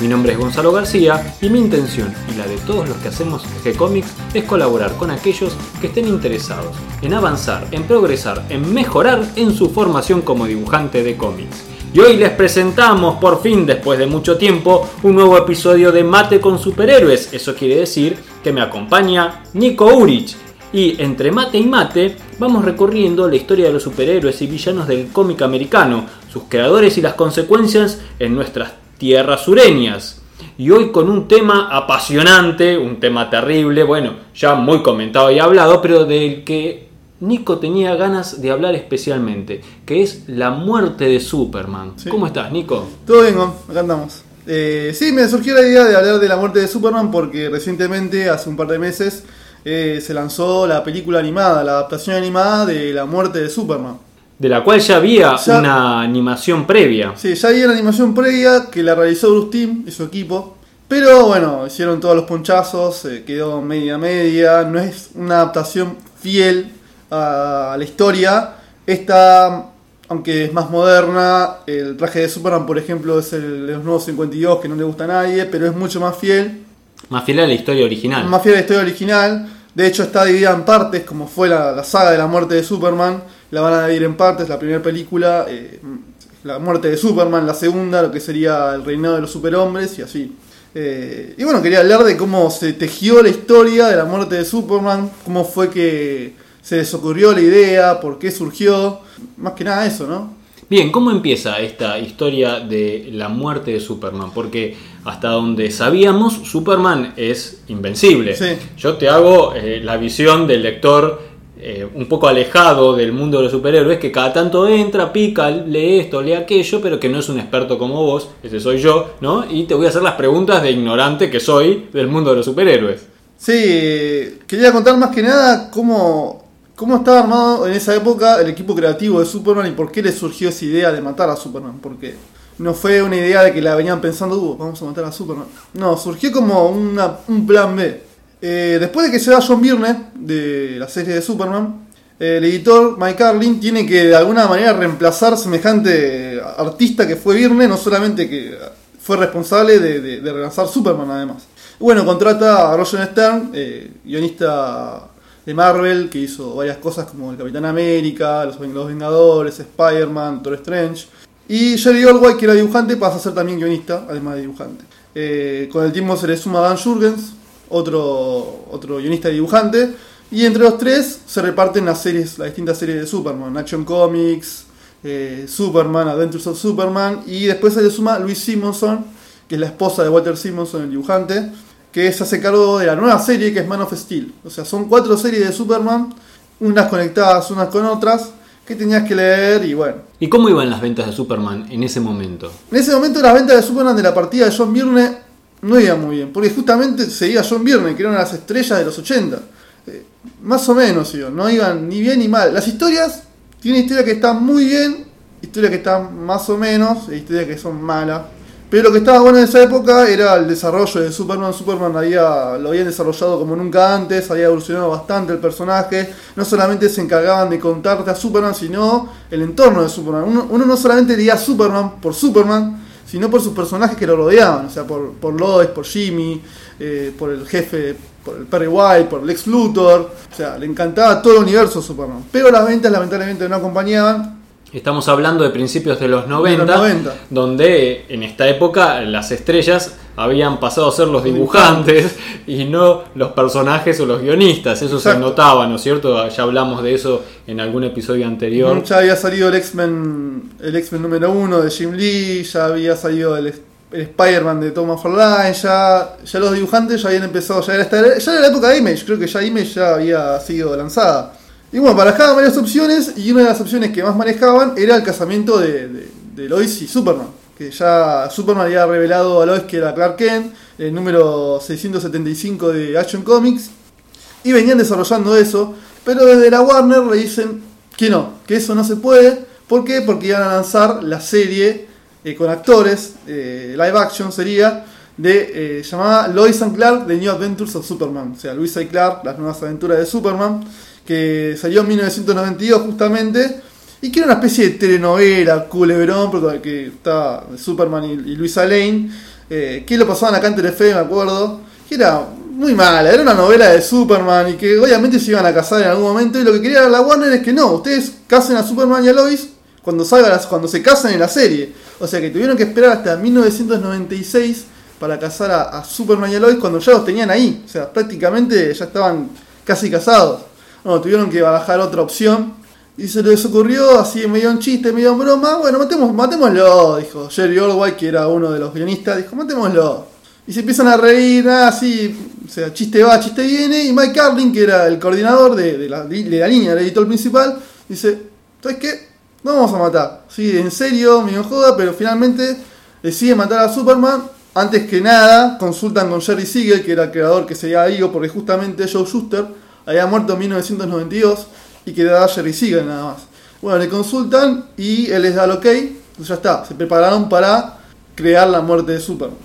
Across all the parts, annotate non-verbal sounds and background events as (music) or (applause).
Mi nombre es Gonzalo García y mi intención y la de todos los que hacemos G-Comics es colaborar con aquellos que estén interesados en avanzar, en progresar, en mejorar en su formación como dibujante de cómics. Y hoy les presentamos por fin, después de mucho tiempo, un nuevo episodio de Mate con Superhéroes. Eso quiere decir que me acompaña Nico Urich. Y entre mate y mate vamos recorriendo la historia de los superhéroes y villanos del cómic americano, sus creadores y las consecuencias en nuestras tierras sureñas. Y hoy con un tema apasionante, un tema terrible, bueno, ya muy comentado y hablado, pero del que Nico tenía ganas de hablar especialmente, que es la muerte de Superman. Sí. ¿Cómo estás, Nico? Todo bien, acá andamos. Eh, sí, me surgió la idea de hablar de la muerte de Superman porque recientemente, hace un par de meses, eh, se lanzó la película animada, la adaptación animada de la muerte de Superman. De la cual ya había Ya- una animación previa. Sí, ya había una animación previa que la realizó Bruce Timm y su equipo. Pero bueno, hicieron todos los ponchazos, eh, quedó media media, no es una adaptación fiel a la historia. Esta, aunque es más moderna, el traje de Superman, por ejemplo, es el de los nuevos 52 que no le gusta a nadie, pero es mucho más fiel. Más fiel a la historia original. Más fiel a la historia original. De hecho, está dividida en partes, como fue la, la saga de la muerte de Superman. La van a dividir en partes. La primera película, eh, la muerte de Superman. La segunda, lo que sería el reinado de los superhombres y así. Eh, y bueno, quería hablar de cómo se tejió la historia de la muerte de Superman. Cómo fue que se les ocurrió la idea, por qué surgió. Más que nada eso, ¿no? Bien, ¿cómo empieza esta historia de la muerte de Superman? Porque hasta donde sabíamos, Superman es invencible. Sí. Yo te hago eh, la visión del lector eh, un poco alejado del mundo de los superhéroes, que cada tanto entra, pica, lee esto, lee aquello, pero que no es un experto como vos, ese soy yo, ¿no? Y te voy a hacer las preguntas de ignorante que soy del mundo de los superhéroes. Sí, quería contar más que nada cómo, cómo estaba armado en esa época el equipo creativo de Superman y por qué le surgió esa idea de matar a Superman. Porque no fue una idea de que la venían pensando, "Uh, vamos a matar a Superman. No, surgió como un plan B. Eh, después de que se va John Byrne de la serie de Superman, eh, el editor Mike Carlin tiene que de alguna manera reemplazar semejante artista que fue Byrne, no solamente que fue responsable de, de- de relanzar Superman además. Bueno, contrata a Roger Stern, eh, guionista de Marvel, que hizo varias cosas como el Capitán América, Los, Ven- Los Vengadores, Spider-Man, Doctor Strange. Y Jerry Orwell, que era dibujante, pasa a ser también guionista, además de dibujante. Eh, con el tiempo se le suma Dan Jurgens, otro, otro guionista y dibujante. Y entre los tres se reparten las series, las distintas series de Superman, Action Comics, eh, Superman, Adventures of Superman. Y después se le suma Louise Simonson, que es la esposa de Walter Simonson, el dibujante, que se hace cargo de la nueva serie que es Man of Steel. O sea, son cuatro series de Superman, unas conectadas unas con otras, que tenías que leer y bueno. ¿Y cómo iban las ventas de Superman en ese momento? En ese momento las ventas de Superman de la partida de John Byrne no iban muy bien, porque justamente seguía John Byrne, que era una de las estrellas de los 80. Eh, más o menos no iban ni bien ni mal. Las historias, tienen historias que están muy bien, historias que están más o menos, e historias que son malas. Pero lo que estaba bueno en esa época era el desarrollo de Superman. Superman había, lo habían desarrollado como nunca antes, había evolucionado bastante el personaje. No solamente se encargaban de contarte a Superman, sino el entorno de Superman. Uno, no solamente leía Superman por Superman, sino por sus personajes que lo rodeaban. O sea, por, por Lois, por Jimmy, eh, por el jefe, por el Perry White, por Lex Luthor. O sea, le encantaba todo el universo Superman. Pero las ventas lamentablemente no acompañaban. Estamos hablando de principios de los 90, 90. donde en esta época las estrellas habían pasado a ser los dibujantes y no los personajes o los guionistas. Eso se notaba, ¿no es cierto? Ya hablamos de eso en algún episodio anterior. Ya había salido el X-Men el X-Men número uno de Jim Lee, ya había salido el, el Spider-Man de Thomas Forline, ya, ya los dibujantes ya habían empezado, ya era, esta- ya era la época de Image, creo que ya Image ya había sido lanzada. Y bueno, barajaban varias opciones y una de las opciones que más manejaban era el casamiento de, de, Lois y Superman. Que ya Superman había revelado a Lois que era Clark Kent, el número 675 de Action Comics. Y venían desarrollando eso, pero desde la Warner le dicen que no, que eso no se puede. ¿Por qué? Porque iban a lanzar la serie eh, con actores, eh, live action sería, de eh, llamada Lois and Clark, The New Adventures of Superman. O sea, Luisa y Clark, las nuevas aventuras de Superman, que salió en 1992 justamente, y que era una especie de telenovela, culebrón, que está Superman y, y Luisa Lane, eh, que lo pasaban acá en Telefe, me acuerdo, que era muy mala, era una novela de Superman y que obviamente se iban a casar en algún momento, y lo que quería la Warner es que no, ustedes casen a Superman y a Lois cuando salga cuando se casan en la serie. O sea que tuvieron que esperar hasta 1996 para casar a, a Superman y a Lois cuando ya los tenían ahí. O sea, prácticamente ya estaban casi casados. No, tuvieron que barajar otra opción. Y se les ocurrió, así medio en chiste, medio en broma, bueno, matemos, matémoslo, dijo Jerry Orwell, que era uno de los guionistas, dijo, matémoslo. Y se empiezan a reír, así, o sea, chiste va, chiste viene, y Mike Carlin, que era el coordinador de, la, de la línea, el editor principal, dice, ¿sabes qué? No vamos a matar. Sí, en serio, me joda, pero finalmente decide matar a Superman. Antes que nada, consultan con Jerry Siegel, que era el creador que sería Igo, porque justamente Joe Schuster había muerto en 1992 y quedaba Jerry Siegel nada más. Bueno, le consultan y él les da el ok, pues ya está, se prepararon para crear la muerte de Superman.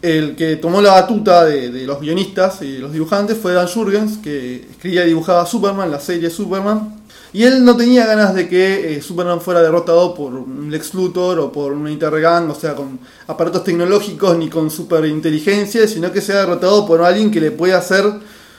El que tomó la batuta de, los guionistas y los dibujantes fue Dan Jurgens, que escribía y dibujaba Superman, la serie Superman. Y él no tenía ganas de que eh, Superman fuera derrotado por un Lex Luthor o por una Intergang, o sea, con aparatos tecnológicos ni con superinteligencia, sino que sea derrotado por alguien que le pueda hacer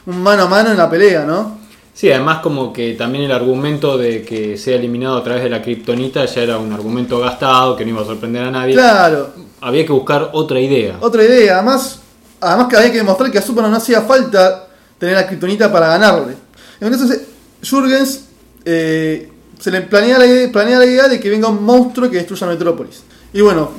un mano a mano en la pelea, ¿no? Sí, además como que también el argumento de que sea eliminado a través de la kriptonita ya era un argumento gastado, que no iba a sorprender a nadie. Claro, Había que buscar otra idea. otra idea. Además, además que había que demostrar que a Superman no hacía falta tener la kriptonita para ganarle. Entonces, Jurgens eh, se le planea la, idea, planea la idea de que venga un monstruo que destruya Metrópolis. Y bueno,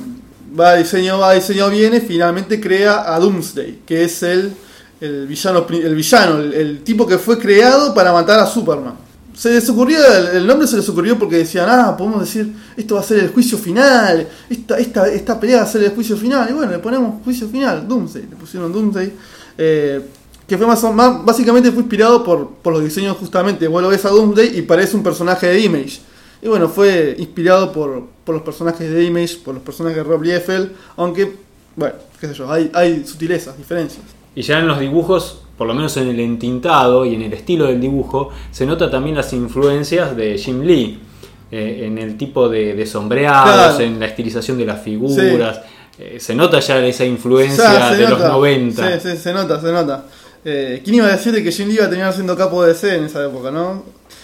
va diseño, va diseño, viene, finalmente crea a Doomsday, que es el, el villano, el, villano el, tipo que fue creado para matar a Superman. Se les ocurrió, el, nombre se les ocurrió porque decían, ah, podemos decir, esto va a ser el juicio final, esta, esta, esta pelea va a ser el juicio final, y bueno, le ponemos juicio final, Doomsday, le pusieron Doomsday, eh, que fue más, más- básicamente fue inspirado por, por los diseños justamente, vos lo ves a Doomsday y parece un personaje de Image, y bueno, fue inspirado por, por los personajes de Image, por los personajes de Rob Liefeld, aunque, bueno, qué sé yo, hay, hay sutilezas, diferencias. Y ya en los dibujos, por lo menos en el entintado y en el estilo del dibujo, se nota también las influencias de Jim Lee. eh, en el tipo de, de sombreados, Claro. en la estilización de las figuras. Eh, se nota ya esa influencia O sea, se de los nota. 90. Sí, sí, se nota, se nota. Eh, ¿Quién iba a decir de que Jim Lee iba a terminar siendo capo de DC en esa época, no?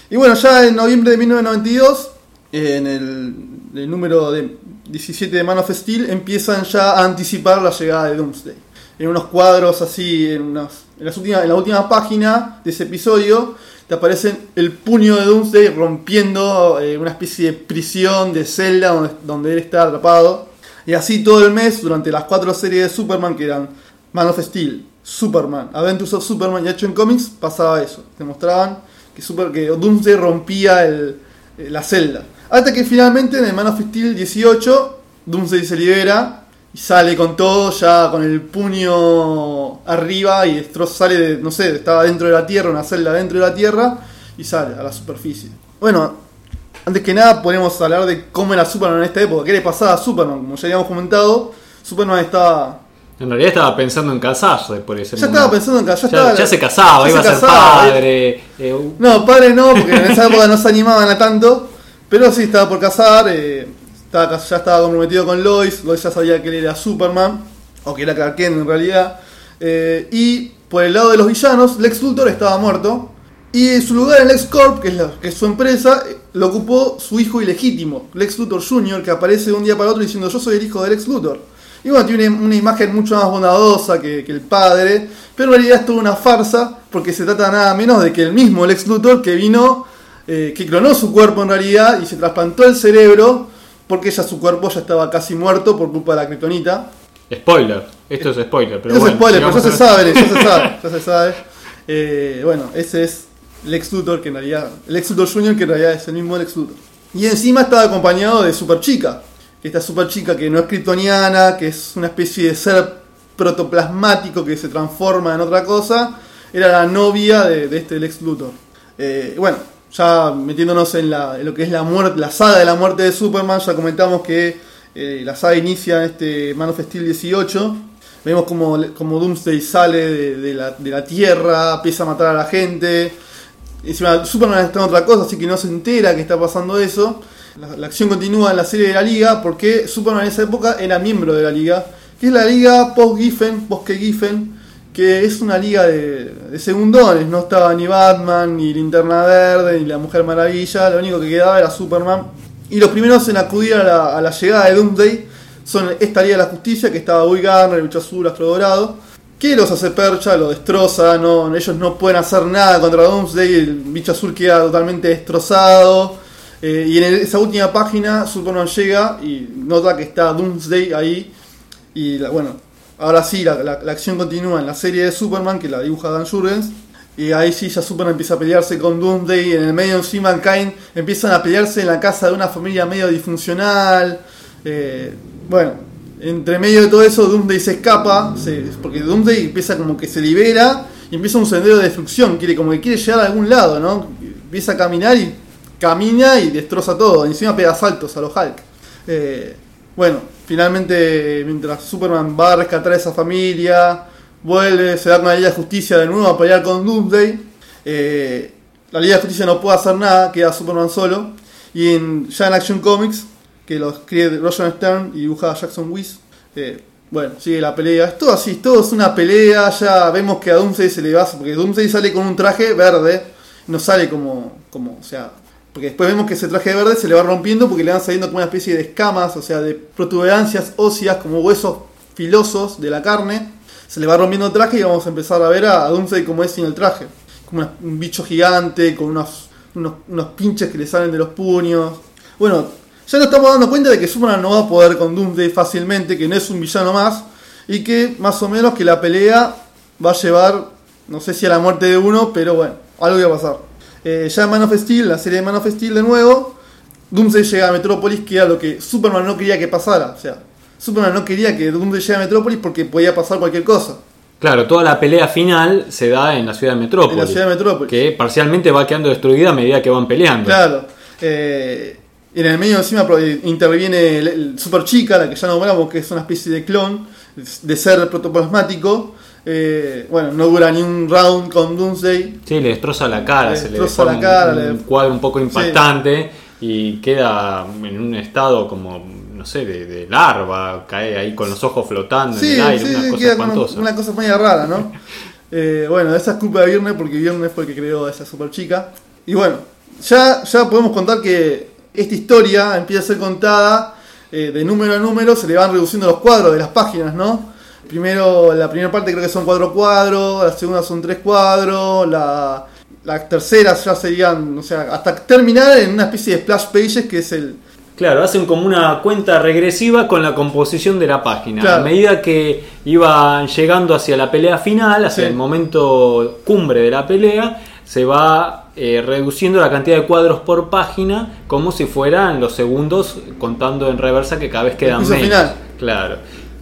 Y bueno, ya en noviembre de 1992, eh, en el, el número de 17 de Man of Steel, empiezan ya a anticipar la llegada de Doomsday. En unos cuadros así, en, unas, en, las últimas, en la última página de ese episodio, te aparecen el puño de Doomsday rompiendo eh, una especie de prisión, de celda donde, él está atrapado. Y así todo el mes, durante las cuatro series de Superman, que eran Man of Steel, Superman, Adventures of Superman y Action Comics, pasaba eso. Te mostraban que, Super, que Doomsday rompía el- eh, la celda. Hasta que finalmente en el Man of Steel 18, Doomsday se libera y sale con todo, ya con el puño arriba y destroza, sale de, no sé, estaba dentro de la Tierra, una celda dentro de la Tierra y sale a la superficie. Bueno, antes que nada podemos hablar de cómo era Superman en esta época, qué le pasaba a Superman, como ya habíamos comentado, Superman estaba... En realidad estaba pensando en casarse por ese Ya momento. estaba pensando en que ya, Ya, estaba, ya se casaba, ya iba se a ser casaba, padre. eh, No, padre no, porque en esa (laughs) época no se animaban a tanto. Pero sí, estaba por casar. eh, ya estaba comprometido con Lois. Lois ya sabía que él era Superman. O que era Clark en realidad. eh, y por el lado de los villanos, Lex Luthor estaba muerto. Y su lugar en Lex Corp, que es, su empresa, eh, lo ocupó su hijo ilegítimo, Lex Luthor Jr., que aparece de un día para otro diciendo: Yo soy el hijo de Lex Luthor. Y bueno, tiene una, imagen mucho más bondadosa que, que el padre, pero en realidad es toda una farsa, porque se trata nada menos de que el mismo Lex Luthor que vino, eh, que clonó su cuerpo en realidad y se trasplantó el cerebro, porque ya su cuerpo ya estaba casi muerto por culpa de la kriptonita. Spoiler. Esto es spoiler. Pero Eso bueno, es spoiler, pero ya se sabe, ya se sabe, (laughs) ya se sabe. Eh, bueno, ese es Lex Luthor, que en realidad, Lex Luthor Jr., que en realidad es el mismo Lex Luthor. Y encima estaba acompañado de Super Chica, que esta Super Chica que no es kryptoniana, que es una especie de ser protoplasmático que se transforma en otra cosa, era la novia de, de este Lex Luthor. Eh, bueno, ya metiéndonos en, la, en lo que es la muerte, la saga de la muerte de Superman, ya comentamos que eh, la saga inicia este Man of Steel 18. Vemos como, como Doomsday sale de, la, de la Tierra, empieza a matar a la gente. Encima, Superman está en otra cosa, así que no se entera que está pasando eso. La, la acción continúa en la serie de la Liga, porque Superman en esa época era miembro de la Liga, que es la Liga post-Giffen, post-Giffen, que es una liga de, de segundones. No estaba ni Batman, ni Linterna Verde, ni la Mujer Maravilla, lo único que quedaba era Superman. Y los primeros en acudir a la, llegada de Doomsday son esta Liga de la Justicia, que estaba Guy Garner, Bicho Azul, Astro Dorado, que los hace percha, lo destroza, no, ellos no pueden hacer nada contra Doomsday, el Bicho Azul queda totalmente destrozado. eh, y en esa última página, Superman llega y nota que está Doomsday ahí. Y la- bueno, ahora sí, la, la- acción continúa en la serie de Superman, que la dibuja Dan Jurgens. Y ahí sí, ya Superman empieza a pelearse con Doomsday. En el medio encima Mankind empiezan a pelearse en la casa de una familia medio disfuncional. Eh, bueno, entre medio de todo eso, Doomsday se escapa. se- porque Doomsday empieza como que se libera y empieza un sendero de destrucción. Quiere, como que quiere llegar a algún lado, ¿no? Empieza a caminar y camina y destroza todo. Encima pega saltos a los Hulk. Eh, bueno, finalmente, mientras Superman va a rescatar a esa familia, vuelve, se da con la Liga de Justicia de nuevo a pelear con Doomsday. eh, la Liga de Justicia no puede hacer nada, queda Superman solo. Y en, ya en Action Comics, que lo escribe Roger Stern y dibuja Jackson Weiss, eh, bueno, sigue la pelea. Es todo así, todo es una pelea. Ya vemos que a Doomsday se le va, porque Doomsday sale con un traje verde, no sale como, como o sea, porque después vemos que ese traje verde se le va rompiendo porque le van saliendo como una especie de escamas, o sea, de protuberancias óseas, como huesos filosos de la carne. Se le va rompiendo el traje y vamos a empezar a ver a, Doomsday como es sin el traje. Como un bicho gigante, con unos, unos, unos pinches que le salen de los puños. Bueno, ya nos estamos dando cuenta de que Superman no va a poder con Doomsday fácilmente, que no es un villano más, y que más o menos que la pelea va a llevar, no sé si a la muerte de uno, pero bueno, algo va a pasar. Eh, ya Man of Steel, la serie de Man of Steel de nuevo, Doomsday llega a Metrópolis, que era lo que Superman no quería que pasara. O sea, Superman no quería que Doomsday llegue a Metrópolis porque podía pasar cualquier cosa. Claro, toda la pelea final se da en la ciudad de Metrópolis. En la ciudad de Metrópolis. Que parcialmente va quedando destruida a medida que van peleando. Claro. Eh, en el medio encima eh, interviene el, el Super Chica, la que ya nombramos, que es una especie de clon de ser protoplasmático. Eh, bueno, no dura ni un round con Doomsday. Sí, le destroza la cara, Le se le destroza deforma la cara, un, un le- cuadro un poco impactante y queda en un estado como, no sé, de, de larva, cae ahí con los ojos flotando Sí, en el aire, sí, una cosa espantosa. una cosa muy rara, ¿no? (laughs) Eh, bueno, esa es culpa de Viernes porque Viernes fue el que creó a esa super chica. Y bueno, ya, ya podemos contar que esta historia empieza a ser contada eh, de número a número, se le van reduciendo los cuadros de las páginas, ¿no? Primero, la primera parte creo que son cuatro cuadros, la segunda son tres cuadros, la, la tercera ya serían, o sea, hasta terminar en una especie de splash pages que es el, Claro, hacen como una cuenta regresiva con la composición de la página. Claro. A medida que iban llegando hacia la pelea final, hacia Sí. el momento cumbre de la pelea, se va eh, reduciendo la cantidad de cuadros por página como si fueran los segundos contando en reversa que cada vez quedan menos. final. Claro.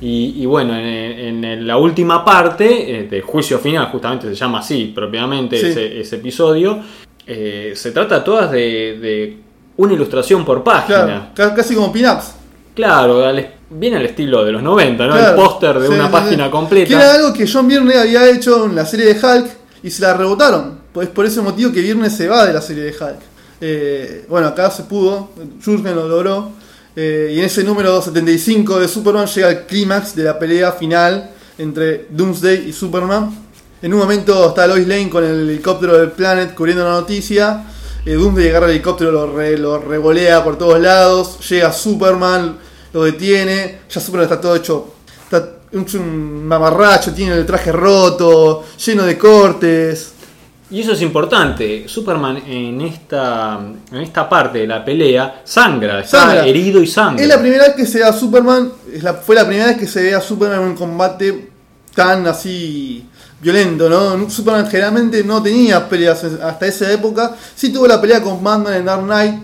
Y, y bueno, en, en la última parte eh, del juicio final, justamente se llama así propiamente Sí. ese, ese episodio, eh, se trata todas de, de una ilustración por página. claro, casi como pin-ups. Claro, al- bien al estilo de los 90, ¿no? Claro. El póster de Sí, una sí, página completa. Que era algo que John Byrne había hecho en la serie de Hulk y se la rebotaron. Pues por ese motivo que Byrne se va de la serie de Hulk. Eh, bueno, acá se pudo, Jurgen lo logró. Eh, y en ese número 275 de Superman llega el clímax de la pelea final entre Doomsday y Superman. En un momento está Lois Lane con el helicóptero del Planet cubriendo la noticia. Eh, Doomsday agarra el helicóptero, lo, lo revolea por todos lados. Llega Superman, lo detiene. Ya Superman está todo hecho. Está un mamarracho, tiene el traje roto, lleno de cortes. Y eso es importante. Superman en esta, en esta parte de la pelea sangra, está Sangra. herido y sangra. Es la primera vez que se ve a Superman. es la- fue la primera vez que se ve a Superman en un combate tan así violento, ¿no? Superman generalmente no tenía peleas hasta esa época. Sí tuvo la pelea con Batman en Dark Knight,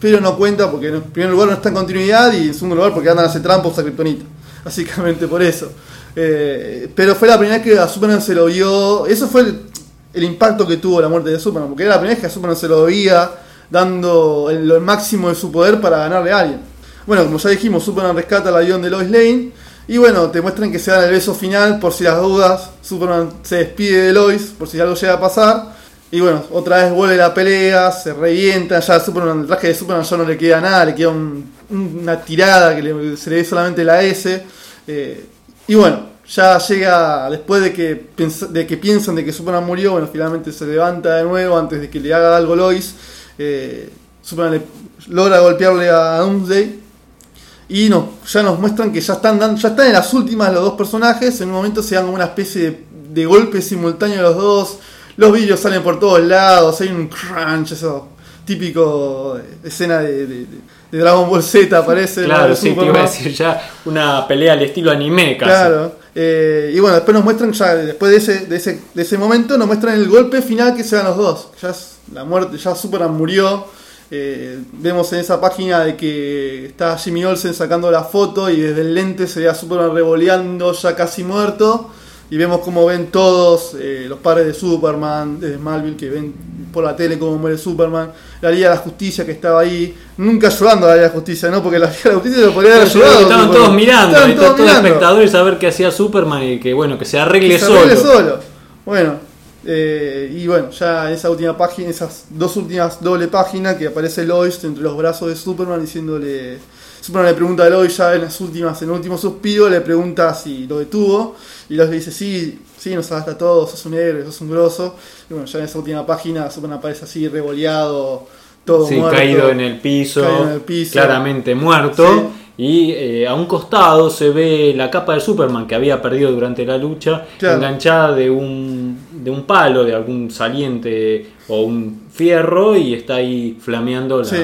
pero no cuenta porque en primer lugar no está en continuidad y en segundo lugar porque andan a hacer trampos a Kryptonita. (laughs) Básicamente por eso. Eh, pero fue la primera vez que a Superman se lo vio. Eso fue el- impacto que tuvo la muerte de Superman, porque era la primera vez que Superman se lo veía dando el, máximo de su poder para ganarle a alguien. Bueno, como ya dijimos, Superman rescata el avión de Lois Lane. Y bueno, te muestran que se dan el beso final por si las dudas. Superman se despide de Lois por si algo llega a pasar. Y bueno, otra vez vuelve la pelea, se revienta. Ya Superman, el traje de Superman ya no le queda nada, le queda un- una tirada que le- se le ve solamente la S. Eh, y bueno, ya llega después de que, de que piensan de que Superman murió. Bueno, finalmente se levanta de nuevo antes de que le haga algo Lois. Eh, Superman le- logra golpearle a Doomsday. Y no, ya nos muestran que ya están, dan- ya están en las últimas los dos personajes. En un momento se dan como una especie de, de golpe simultáneo los dos. Los vídeos salen por todos lados. Hay un crunch, eso típico de- escena de, de- de Dragon Ball Z, parece. ¿no? Claro, sí, te iba a decir ya una pelea al estilo anime casi. Claro. Eh, y bueno, después nos muestran, ya después de ese, de, ese, de ese momento, nos muestran el golpe final que se dan los dos. Ya es la muerte, ya Superman murió. eh, vemos en esa página de que está Jimmy Olsen sacando la foto y desde el lente se ve a Superman revoleando ya casi muerto. Y vemos cómo ven todos eh, los padres de Superman, desde Smallville, que ven por la tele cómo muere Superman. La Liga de la Justicia que estaba ahí, nunca ayudando a la Liga de la Justicia, ¿no? Porque la Liga de la Justicia lo podría haber ayudado. estaban Superman. todos mirando, Estaban todos todos mirando. espectadores a ver qué hacía Superman y que bueno, que se arregle Que se solo. arregle solo. Bueno, eh, y bueno, ya en esa última página, esas dos últimas doble páginas que aparece Lois entre los brazos de Superman diciéndole. Superman le pregunta a Lois ya en las últimas, en el último suspiro, le pregunta si lo detuvo. Y Lois le dice, sí, sí, nos salvaste a todos, sos un héroe, sos un grosso. Y bueno, ya en esa última página Superman aparece así revoleado, todo Sí, muerto. caído en el piso, Caído en el piso. claramente muerto. Y eh, a un costado se ve la capa de Superman que había perdido durante la lucha, Claro. enganchada de un, de un palo, de algún saliente o un fierro, y está ahí flameando la, Sí,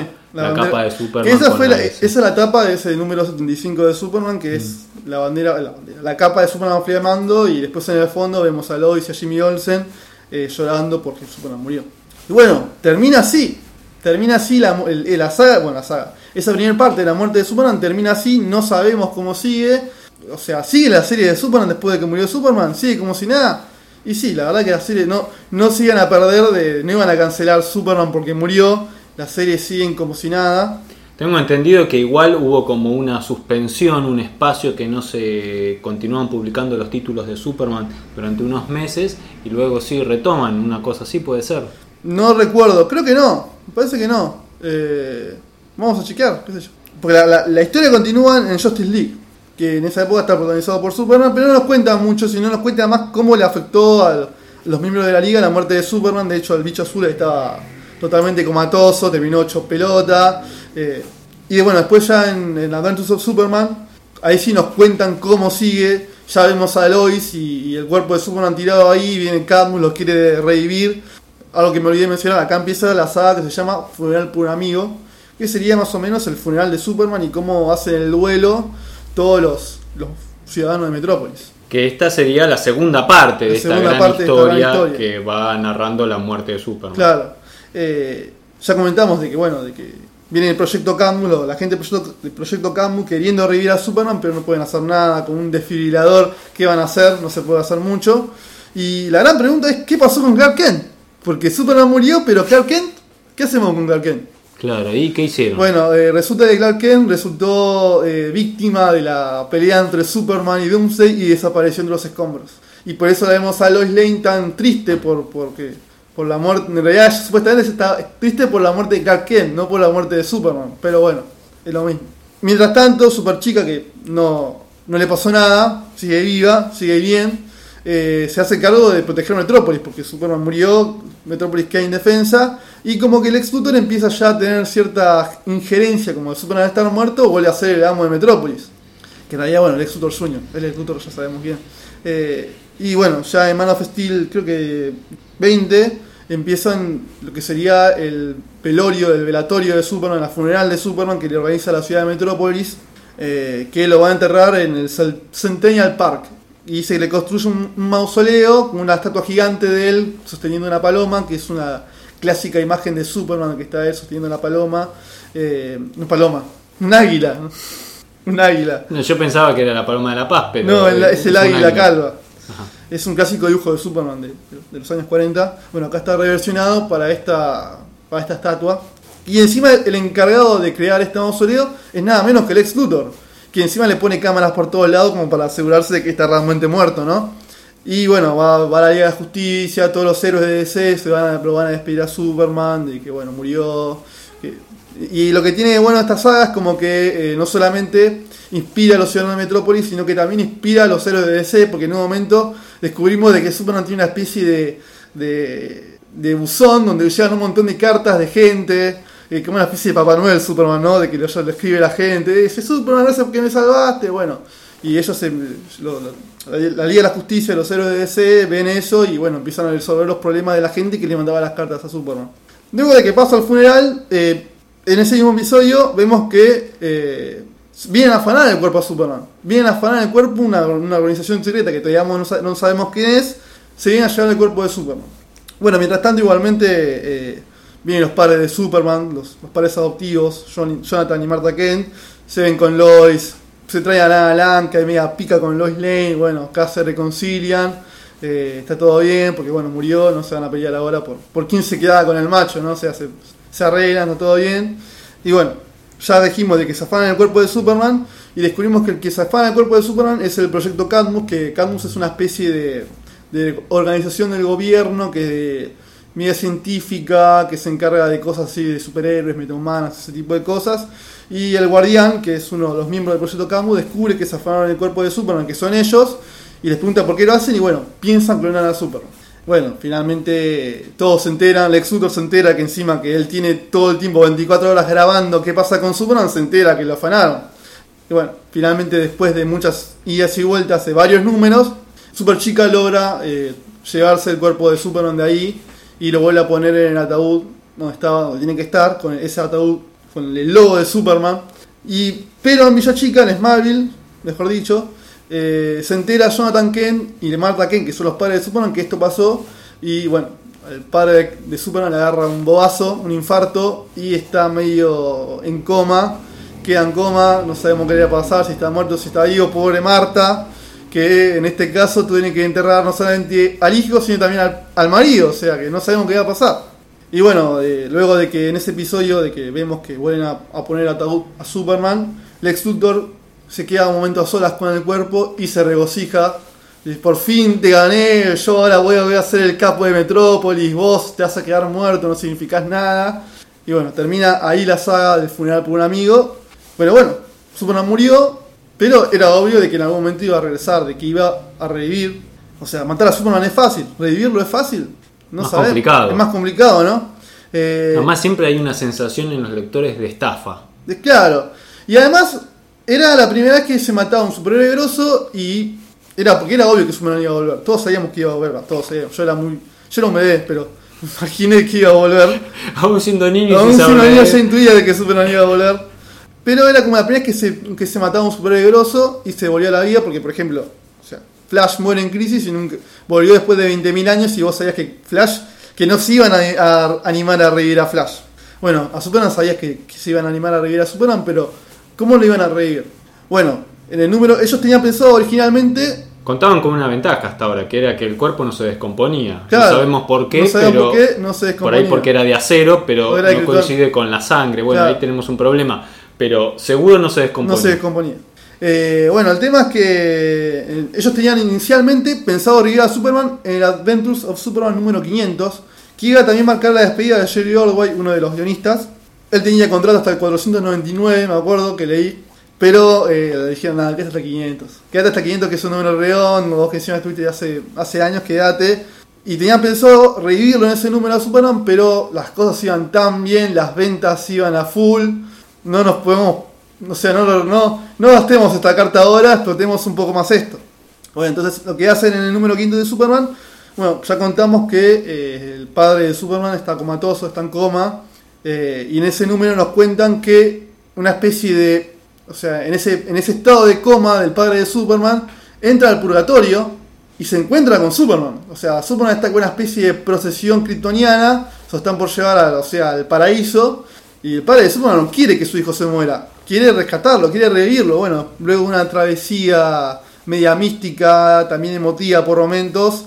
la capa de Superman. Esa, fue la esa es la tapa de ese número 75 de Superman, que es Mm. la bandera, la, bandera, la capa de Superman flamando y después en el fondo vemos a Lois y a Jimmy Olsen eh, llorando porque Superman murió. Y bueno, termina así. Termina así la, el- el- la saga, bueno, la saga. Esa primera parte de la muerte de Superman termina así, no sabemos cómo sigue. O sea, sigue la serie de Superman después de que murió Superman, sigue como si nada. Y sí, la verdad que la serie no, no se iban a perder, de, no iban a cancelar Superman porque murió. La serie siguen como si nada. Tengo entendido que igual hubo como una suspensión, un espacio que no se continúan publicando los títulos de Superman durante unos meses y luego sí retoman, una cosa así puede ser. No recuerdo, creo que no, parece que no. Eh, vamos a chequear, qué sé yo. Porque la, la- la historia continúa en Justice League, que en esa época está protagonizado por Superman, pero no nos cuenta mucho, sino nos cuenta más cómo le afectó a los miembros de la liga la muerte de Superman. De hecho, el bicho azul estaba totalmente comatoso, terminó hecho pelota. eh, y bueno, después ya en, en Adventures of Superman, ahí sí nos cuentan cómo sigue. Ya vemos a Lois y, y el cuerpo de Superman tirado ahí, viene Cadmus, los quiere revivir. Algo que me olvidé de mencionar, acá empieza la saga que se llama Funeral por un Amigo, que sería más o menos el funeral de Superman y cómo hacen el duelo todos los, los ciudadanos de Metrópolis. Que esta sería la segunda parte de La esta segunda parte de esta gran historia. que va narrando la muerte de Superman. Claro. Eh, ya comentamos de que, bueno, de que viene el proyecto Camus, la gente del proyecto, del proyecto Camus queriendo revivir a Superman, pero no pueden hacer nada con un desfibrilador. ¿Qué van a hacer? No se puede hacer mucho. Y la gran pregunta es: ¿qué pasó con Clark Kent? Porque Superman murió, pero Clark Kent, ¿qué hacemos con Clark Kent? Claro, ¿y qué hicieron? Bueno, eh, resulta que Clark Kent resultó eh, víctima de la pelea entre Superman y Doomsday y desapareció entre los escombros. Y por eso la vemos a Lois Lane tan triste por, porque, por la muerte. En realidad, supuestamente está triste por la muerte de Clark no por la muerte de Superman. Pero bueno, es lo mismo. Mientras tanto, Superchica, que no, no le pasó nada, sigue viva, sigue bien, eh, se hace cargo de proteger Metrópolis, porque Superman murió, Metrópolis queda indefensa, y como que el ex Luthor empieza ya a tener cierta injerencia, como de Superman estar muerto, vuelve a ser el amo de Metrópolis. Que en realidad, bueno, el ex Luthor Jr., el ex Luthor ya sabemos quién. Eh, y bueno, ya en Man of Steel, creo que 20, empiezan lo que sería el pelorio, el velatorio de Superman, la funeral de Superman que le organiza la ciudad de Metrópolis, eh, que lo va a enterrar en el Centennial Park. Y se le construye un, un mausoleo con una estatua gigante de él sosteniendo una paloma, que es una clásica imagen de Superman que está él sosteniendo una paloma. Eh, una paloma, un águila. (laughs) Un águila. No, yo pensaba que era la paloma de la paz, pero No, el- es el un águila calva. Ajá. Es un clásico dibujo de Superman de, los años 40. Bueno, acá está reversionado para esta, para esta estatua. Y encima el encargado de crear este mausoleo es nada menos que el ex Luthor, que encima le pone cámaras por todos lados como para asegurarse de que está realmente muerto, ¿no? Y bueno, va, va a la Liga de Justicia, todos los héroes de DC se van a, van a despedir a Superman, de que bueno, murió. y lo que tiene bueno esta saga es como que eh, no solamente inspira a los ciudadanos de Metrópolis, sino que también inspira a los héroes de DC, porque en un momento descubrimos de que Superman tiene una especie de, de, de buzón donde llegan un montón de cartas de gente, eh, como una especie de Papá Noel Superman, ¿no? De que lo, lo escribe la gente, dice Superman, gracias porque me salvaste, bueno. Y ellos, se- la, la Liga de la Justicia, los héroes de DC, ven eso y bueno, empiezan a resolver los problemas de la gente que le mandaba las cartas a Superman. Luego de que pasa el funeral, eh, en ese mismo episodio vemos que eh, vienen a afanar el cuerpo a Superman. Vienen a afanar el cuerpo una, una organización secreta que todavía no, no sabemos quién es. Se vienen a llevar el cuerpo de Superman. Bueno, mientras tanto igualmente eh, vienen los padres de Superman, los, los padres adoptivos, Jonathan y Martha Kent. Se ven con Lois, se traen a Lana Lang, que media pica con Lois Lane. Bueno, acá se reconcilian. eh, está todo bien, porque bueno, murió, no se van a pelear ahora por, por quién se quedaba con el macho, ¿no? O sea, se, se arreglan, está todo bien. Y bueno, ya dijimos de que se el cuerpo de Superman y descubrimos que el que se el cuerpo de Superman es el proyecto Cadmus, que Cadmus es una especie de, organización del gobierno que media científica, que se encarga de cosas así de superhéroes, metahumanas, ese tipo de cosas. Y el guardián, que es uno de los miembros del proyecto Cadmus, descubre que se el cuerpo de Superman, que son ellos, y les pregunta por qué lo hacen y bueno, piensan clonar a Superman. Bueno, finalmente todos se enteran, Lex Luthor se entera que encima que él tiene todo el tiempo 24 horas grabando qué pasa con Superman, se entera que lo afanaron. Y bueno, finalmente después de muchas idas y vueltas de varios números, Super Chica logra eh, llevarse el cuerpo de Superman de ahí y lo vuelve a poner en el ataúd donde estaba, donde tiene que estar, con ese ataúd con el logo de Superman. Y, pero en Villa Chica, en Smallville, mejor dicho, eh, se entera Jonathan Kent y Martha Kent, que son los padres de Superman, que esto pasó. Y bueno, el padre de, Superman le agarra un bobazo, un infarto, y está medio en coma. Queda en coma, no sabemos qué le va a pasar, si está muerto, si está vivo, pobre Marta. Que en este caso tiene que enterrar no solamente al hijo, sino también al, al marido, o sea que no sabemos qué va a pasar. Y bueno, eh, luego de que en ese episodio de que vemos que vuelven a, a poner ataúd a Superman, Lex Luthor se queda un momento a solas con el cuerpo y se regocija. Por fin te gané, yo ahora voy a, voy a ser el capo de Metrópolis, vos te vas a quedar muerto, no significás nada. Y bueno, termina ahí la saga del funeral por un amigo. Bueno, bueno, Superman murió, pero era obvio de que en algún momento iba a regresar, de que iba a revivir. O sea, matar a Superman es fácil, revivirlo es fácil. No Más complicado. Es más complicado, ¿no? Eh, Además siempre hay una sensación en los lectores de estafa. de- claro. Y además, era la primera vez que se mataba un superhéroe grosso y era porque era obvio que Superman iba a volver. Todos sabíamos que iba a volver, todos sabíamos. Yo era muy. Yo era un bebé, pero (laughs) imaginé que iba a volver. (laughs) Aún siendo niño Aún sin si no saber- niño ya intuía de que Superman iba a volver. Pero era como la primera vez que se, que se mataba un superhéroe grosso y se volvió a la vida porque, por ejemplo, o sea, Flash muere en crisis y nunca, volvió después de 20.000 años y vos sabías que Flash, que no se iban a, a animar a revivir a Flash. Bueno, a Superman sabías que, que se iban a animar a revivir a Superman, pero ¿cómo lo iban a revivir? Bueno, en el número, ellos tenían pensado originalmente Contaban con una ventaja hasta ahora, que era que el cuerpo no se descomponía. Claro, no sabemos por qué, no sabemos pero por qué no se por ahí descomponía. porque era de acero, pero no coincide con la sangre. Bueno, Claro. ahí tenemos un problema. Pero seguro no se descompone. No se descomponía. Eh, bueno, el tema es que eh, ellos tenían inicialmente pensado revivir a Superman en el Adventures of Superman número 500, que iba a también marcar la despedida de Jerry Ordway, uno de los guionistas. Él tenía contrato hasta el 499, me acuerdo que leí, pero eh, le dijeron, nada, quédate hasta el 500. Quédate hasta el 500, que es un número redondo, vos que encima estuviste hace, hace años, quédate. Y tenían pensado revivirlo en ese número a Superman, pero las cosas iban tan bien, las ventas iban a full, no nos podemos o sea, no, no, no gastemos esta carta ahora, explotemos un poco más esto. Bueno, entonces lo que hacen en el número quinto de Superman, bueno, ya contamos que eh, el padre de Superman está comatoso, está en coma, eh, y en ese número nos cuentan que una especie de, o sea, en ese, en ese estado de coma del padre de Superman, entra al purgatorio y se encuentra con Superman. O sea, Superman está con una especie de procesión kryptoniana, se están por llevar al, o sea, al paraíso, y el padre de Superman no quiere que su hijo se muera, quiere rescatarlo, quiere revivirlo. Bueno, luego una travesía media mística, también emotiva por momentos,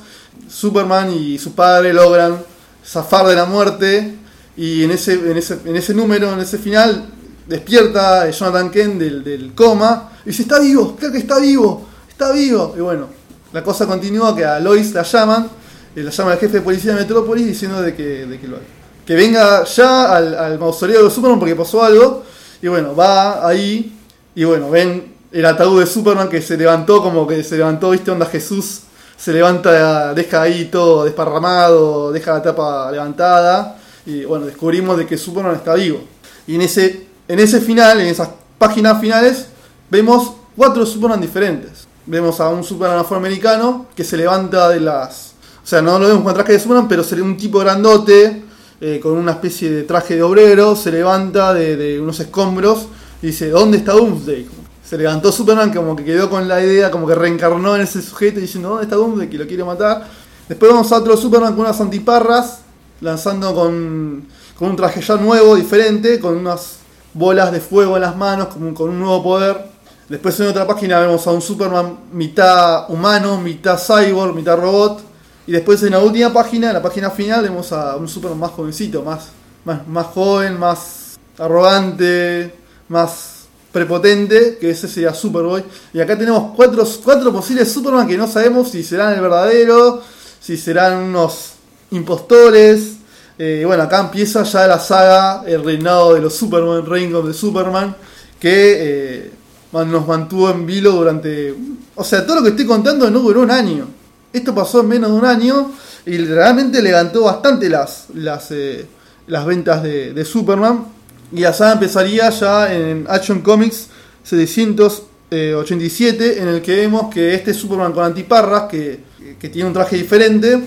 Superman y su padre logran zafar de la muerte y en ese, en ese, en ese número, en ese final, despierta Jonathan Kent del, del coma y dice, está vivo, creo que está vivo, está vivo. Y bueno, la cosa continúa que a Lois la llaman, eh, la llama el jefe de policía de Metrópolis diciendo de que, de que, lo, que venga ya al, al mausoleo de Superman porque pasó algo. Y bueno, va ahí y bueno, ven el ataúd de Superman que se levantó como que se levantó, viste, onda Jesús. Se levanta, deja ahí todo desparramado, deja la tapa levantada. Y bueno, descubrimos de que Superman está vivo. Y en ese, en ese final, en esas páginas finales, vemos cuatro Superman diferentes. Vemos a un Superman afroamericano que se levanta de las... O sea, no lo vemos con traje de Superman, pero sería un tipo grandote, eh, con una especie de traje de obrero, se levanta de, de unos escombros y dice, ¿dónde está Doomsday? Se levantó Superman como que quedó con la idea, como que reencarnó en ese sujeto diciendo, ¿dónde está Doomsday? Que lo quiere matar. Después vamos a otro Superman con unas antiparras, lanzando con, con un traje ya nuevo, diferente, con unas bolas de fuego en las manos, con, un nuevo poder. Después en otra página vemos a un Superman mitad humano, mitad cyborg, mitad robot. Y después en la última página, en la página final, vemos a un Superman más jovencito, más, más, más joven, más arrogante, más prepotente, que ese sería Superboy. Y acá tenemos cuatro, cuatro posibles Superman que no sabemos si serán el verdadero, si serán unos impostores. Eh, bueno, acá empieza ya la saga, el reinado de los Superman, Reign of the Superman, que eh, nos mantuvo en vilo durante... O sea, todo lo que estoy contando no duró un año. Esto pasó en menos de un año y realmente levantó bastante las, las, eh, las ventas de, de Superman. Y la saga empezaría ya en Action Comics 787, en el que vemos que este Superman con antiparras, que, que tiene un traje diferente,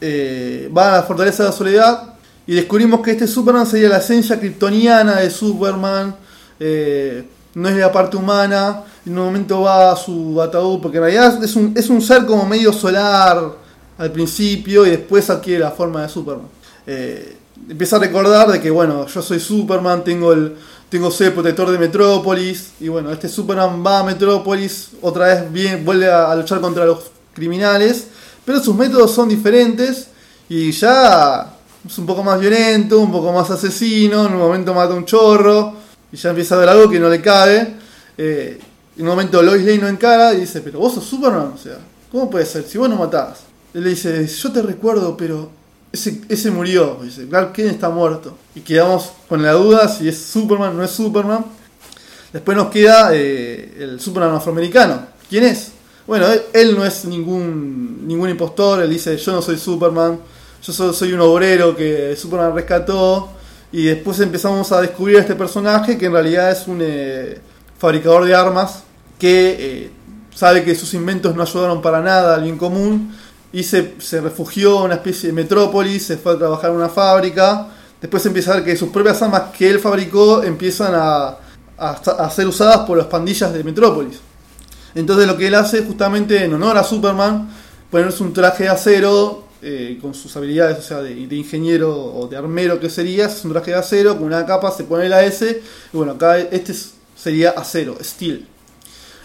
eh, va a la Fortaleza de la Soledad y descubrimos que este Superman sería la esencia kryptoniana de Superman, eh, no es la parte humana, en un momento va a su ataúd, porque en realidad es un, es un ser como medio solar al principio y después adquiere la forma de Superman. Eh, empieza a recordar de que, bueno, yo soy Superman, tengo el tengo el protector de Metrópolis, y bueno, este Superman va a Metrópolis, otra vez bien, vuelve a luchar contra los criminales, pero sus métodos son diferentes y ya es un poco más violento, un poco más asesino, en un momento mata un chorro y ya empieza a ver algo que no le cabe. Eh, en un momento Lois Lane no encara y dice, pero vos sos Superman, o sea, ¿cómo puede ser? Si vos no matás. Él le dice, yo te recuerdo, pero ese, ese murió. Dice, Clark Kent está muerto. Y quedamos con la duda si es Superman o no es Superman. Después nos queda eh, el Superman afroamericano. ¿Quién es? Bueno, él, no es ningún, ningún impostor. Él dice, yo no soy Superman. Yo soy, soy un obrero que Superman rescató. Y después empezamos a descubrir a este personaje que en realidad es un eh, fabricador de armas que eh, sabe que sus inventos no ayudaron para nada al bien común y se, se, refugió en una especie de metrópolis, se fue a trabajar en una fábrica. Después empieza a ver que sus propias armas que él fabricó empiezan a, a, a ser usadas por las pandillas de Metrópolis. Entonces lo que él hace justamente en honor a Superman, ponerse un traje de acero eh, con sus habilidades, o sea, de, ingeniero o de armero que sería, es un traje de acero, con una capa se pone la S, y bueno, acá este sería acero, steel.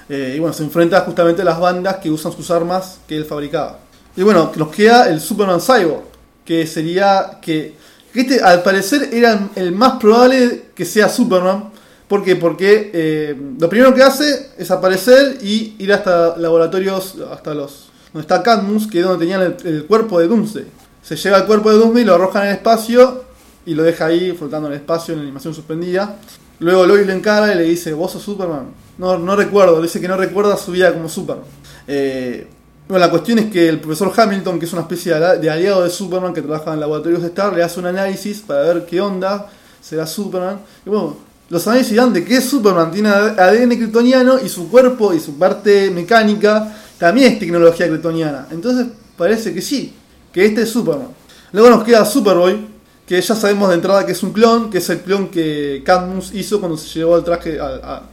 Eh, y bueno, se enfrenta justamente a las bandas que usan sus armas que él fabricaba. Y bueno, nos queda el Superman Cyborg, que sería que, que este al parecer era el más probable que sea Superman. ¿Por qué? Porque eh, lo primero que hace es aparecer y ir hasta laboratorios, hasta los donde está Cadmus, que es donde tenían el, cuerpo de Doomsday. Se lleva el cuerpo de Doomsday, lo arroja en el espacio y lo deja ahí flotando en el espacio en la animación suspendida. Luego Lois le encara y le dice, ¿vos sos Superman? No, no recuerdo, dice que no recuerda su vida como Superman. Eh, bueno, la cuestión es que el profesor Hamilton, que es una especie de aliado de Superman que trabaja en laboratorios de Star, le hace un análisis para ver qué onda será Superman. Y bueno, los análisis dan de que Superman, tiene ADN kryptoniano y su cuerpo y su parte mecánica también es tecnología kryptoniana. Entonces parece que sí, que este es Superman. Luego nos queda Superboy, que ya sabemos de entrada que es un clon, que es el clon que Cadmus hizo cuando se llevó el traje,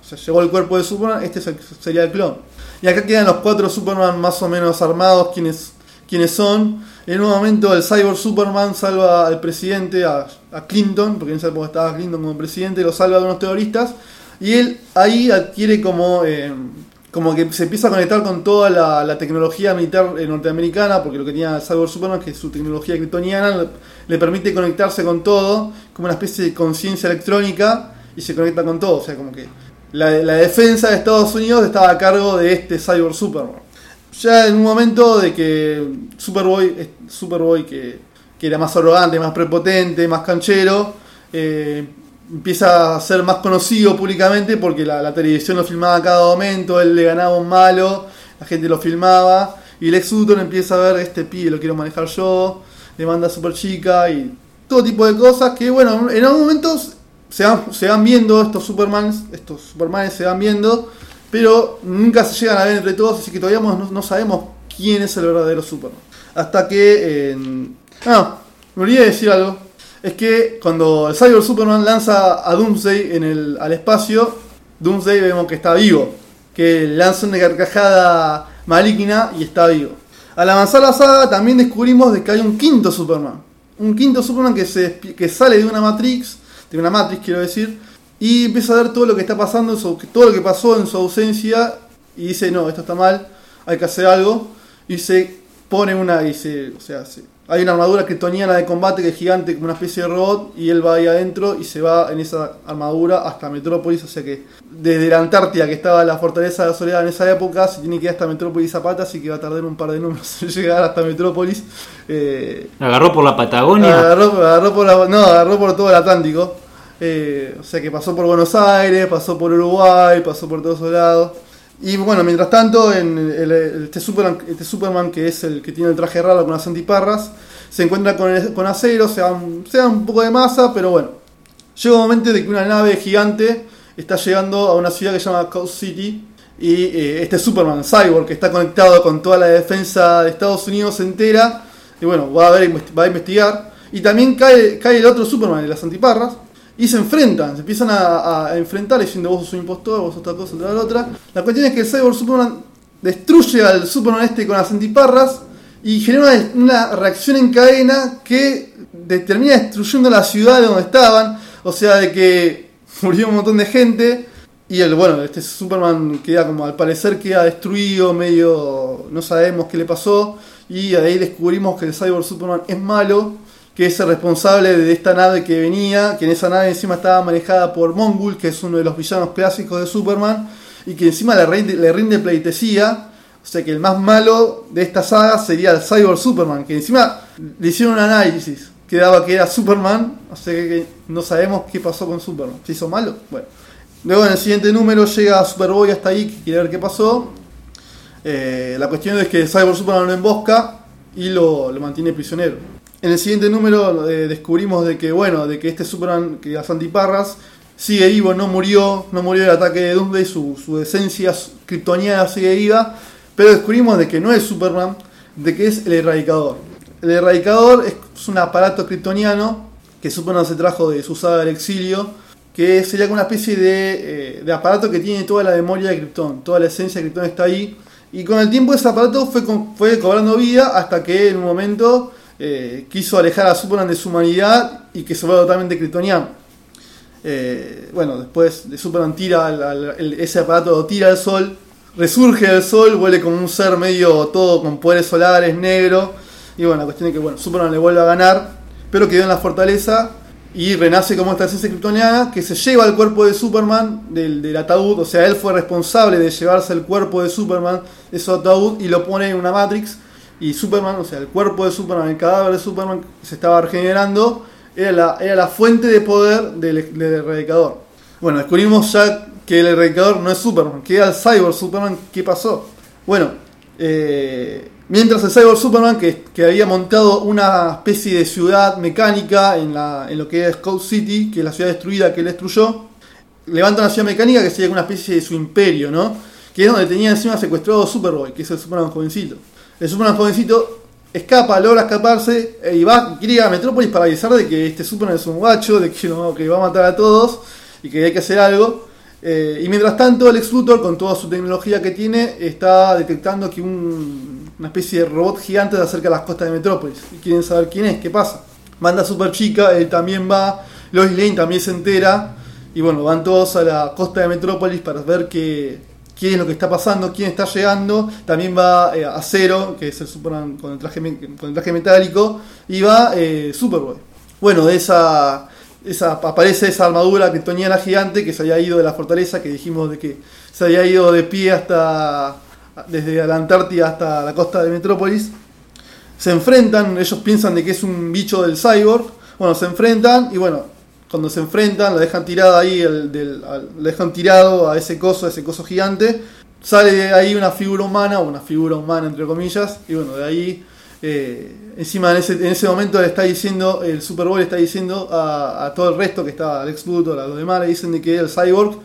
se llevó el cuerpo de Superman, este sería el clon. Y acá quedan los cuatro Superman más o menos armados, quienes, quienes son. En un momento el Cyborg Superman salva al presidente, a, Clinton, porque en esa época estaba Clinton como presidente, lo salva de unos terroristas. Y él ahí adquiere como... Eh, como que se empieza a conectar con toda la, tecnología militar eh, norteamericana, porque lo que tenía Cyber Superman, que es su tecnología kryptoniana, le, permite conectarse con todo, como una especie de conciencia electrónica, y se conecta con todo. O sea, como que la, la defensa de Estados Unidos estaba a cargo de este Cyber Superman. Ya en un momento de que Superboy, Superboy que, que era más arrogante, más prepotente, más canchero, eh, empieza a ser más conocido públicamente porque la, televisión lo filmaba a cada momento, él le ganaba un malo, la gente lo filmaba, y Lex Luthor empieza a ver, este pibe lo quiero manejar yo, le manda Super Chica y todo tipo de cosas que, bueno, en algún momento se van, se van viendo estos Supermans, estos Supermanes se van viendo, pero nunca se llegan a ver entre todos, así que todavía no, sabemos quién es el verdadero Superman. Hasta que... en- Ah, me olvidé de decir algo. Es que cuando el Cyber Superman lanza a Doomsday en el, al espacio, Doomsday vemos que está vivo. Que lanza una carcajada maligna y está vivo. Al avanzar la saga también descubrimos de que hay un quinto Superman. Un quinto Superman que, se, que sale de una Matrix, de una Matrix quiero decir, y empieza a ver todo lo que está pasando, todo lo que pasó en su ausencia y dice, no, esto está mal, hay que hacer algo. Y se pone una, y se, o sea, se- hay una armadura kryptoniana de combate que es gigante como una especie de robot y él va ahí adentro y se va en esa armadura hasta Metrópolis, o sea que desde la Antártida que estaba la fortaleza de la soledad en esa época se tiene que ir hasta Metrópolis a pata, así que va a tardar un par de números en (laughs) llegar hasta Metrópolis. Eh, Agarró por la Patagonia. Agarró, agarró por la- no, agarró por todo el Atlántico. Eh, o sea que pasó por Buenos Aires, pasó por Uruguay, pasó por todos lados. Y bueno, mientras tanto, en el- este, Superman, este Superman, que es el que tiene el traje raro con las antiparras, se encuentra con, con acero, se da un poco de masa, pero bueno. Llega un momento de que una nave gigante está llegando a una ciudad que se llama Coast City. Y eh, este Superman, Cyborg, que está conectado con toda la defensa de Estados Unidos entera, y bueno, va a, ver, va a investigar. Y también cae, cae el otro Superman de las antiparras. Y se enfrentan, se empiezan a, a enfrentar diciendo vos sos un impostor, vos sos otra cosa, otra otra. La cuestión es que el Cyborg Superman destruye al Superman este con las antiparras y genera una, reacción en cadena que termina destruyendo la ciudad de donde estaban. O sea, de que (laughs) murió un montón de gente. Y el, bueno, este Superman queda como al parecer queda destruido, medio no sabemos qué le pasó. Y de ahí descubrimos que el Cyborg Superman es malo, que es el responsable de esta nave que venía, que en esa nave encima estaba manejada por Mongul, que es uno de los villanos clásicos de Superman, y que encima le rinde, le rinde pleitesía. O sea que el más malo de esta saga sería el Cyborg Superman, que encima le hicieron un análisis que daba que era Superman, o sea que, no sabemos qué pasó con Superman. ¿Se hizo malo? Bueno. Luego en el siguiente número llega Superboy hasta ahí, que quiere ver qué pasó. Eh, la cuestión es que Cyborg Superman lo embosca y lo mantiene prisionero. En el siguiente número eh, descubrimos de que, bueno, de que este Superman, que las antiparras, sigue vivo, no murió, no murió del ataque de Doomsday, su, su esencia kryptoniana sigue viva, pero descubrimos de que no es Superman, de que es el erradicador. El erradicador es un aparato kryptoniano que Superman se trajo de su saga del exilio, que sería como una especie de, eh, de aparato que tiene toda la memoria de Krypton, toda la esencia de Krypton está ahí. Y con el tiempo ese aparato fue, fue cobrando vida hasta que en un momento eh, quiso alejar a Superman de su humanidad y que se vuelva totalmente kryptoniano. Eh, bueno, después de Superman tira al- ese aparato tira al sol, resurge del sol, vuelve como un ser medio todo con poderes solares, negro. Y bueno, la cuestión es que bueno, Superman le vuelve a ganar, pero quedó en la fortaleza y renace como esta esencia kryptoniana que se lleva el cuerpo de Superman del, del ataúd. O sea, él fue responsable de llevarse el cuerpo de Superman de su ataúd y lo pone en una Matrix. Y Superman, o sea, el cuerpo de Superman, el cadáver de Superman se estaba regenerando, era la, era la fuente de poder del, del erradicador. Bueno, descubrimos ya que el erradicador no es Superman, que era el Cyborg Superman. ¿Qué pasó? Bueno, eh, mientras el Cyborg Superman, que, que había montado una especie de ciudad mecánica en, la, en lo que es Cold City, que es la ciudad destruida que él destruyó, levanta una ciudad mecánica que sería una especie de su imperio, ¿no? Que es donde tenía encima secuestrado a Superboy, que es el Superman jovencito. El Superman jovencito escapa, logra escaparse eh, y va, quiere ir a Metrópolis para avisar de que este Superman es un guacho, de que, (laughs) que va a matar a todos y que hay que hacer algo. Eh, y mientras tanto, Lex Luthor, con toda su tecnología que tiene, está detectando que un- una especie de robot gigante se acerca a las costas de Metrópolis. Y quieren saber quién es, qué pasa. Manda Super Chica, él también va. Lois Lane también se entera. Y bueno, van todos a la costa de Metrópolis para ver qué, qué es lo que está pasando, quién está llegando. También va eh, Acero, que es el Superman con el traje, con el traje metálico, y va eh, Superboy. Bueno, de esa, esa aparece esa armadura kryptoniana gigante que se había ido de la fortaleza, que dijimos de que se había ido de pie hasta desde la Antártida hasta la costa de Metrópolis. Se enfrentan, ellos piensan de que es un bicho del cyborg. Bueno, se enfrentan y bueno, cuando se enfrentan, lo dejan tirado ahí, el, del, lo dejan tirado a ese coso, a ese coso gigante. Sale ahí una figura humana, una figura humana entre comillas, y bueno, de ahí, eh, encima en ese, en ese momento le está diciendo, el Super Bowl está diciendo a, todo el resto que está, Alex Luthor, a los demás, le dicen de que el cyborg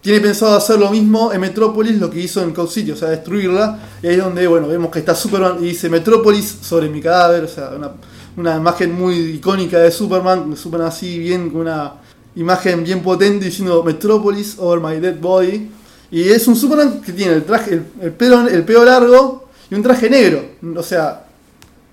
tiene pensado hacer lo mismo en Metrópolis, lo que hizo en Cold City, o sea, destruirla. Y ahí es donde, bueno, vemos que está Superman y dice Metrópolis sobre mi cadáver, o sea, una, una imagen muy icónica de Superman, Superman así bien, con una imagen bien potente diciendo Metropolis over my dead body. Y es un Superman que tiene el traje, el, pelo, el pelo largo y un traje negro. O sea,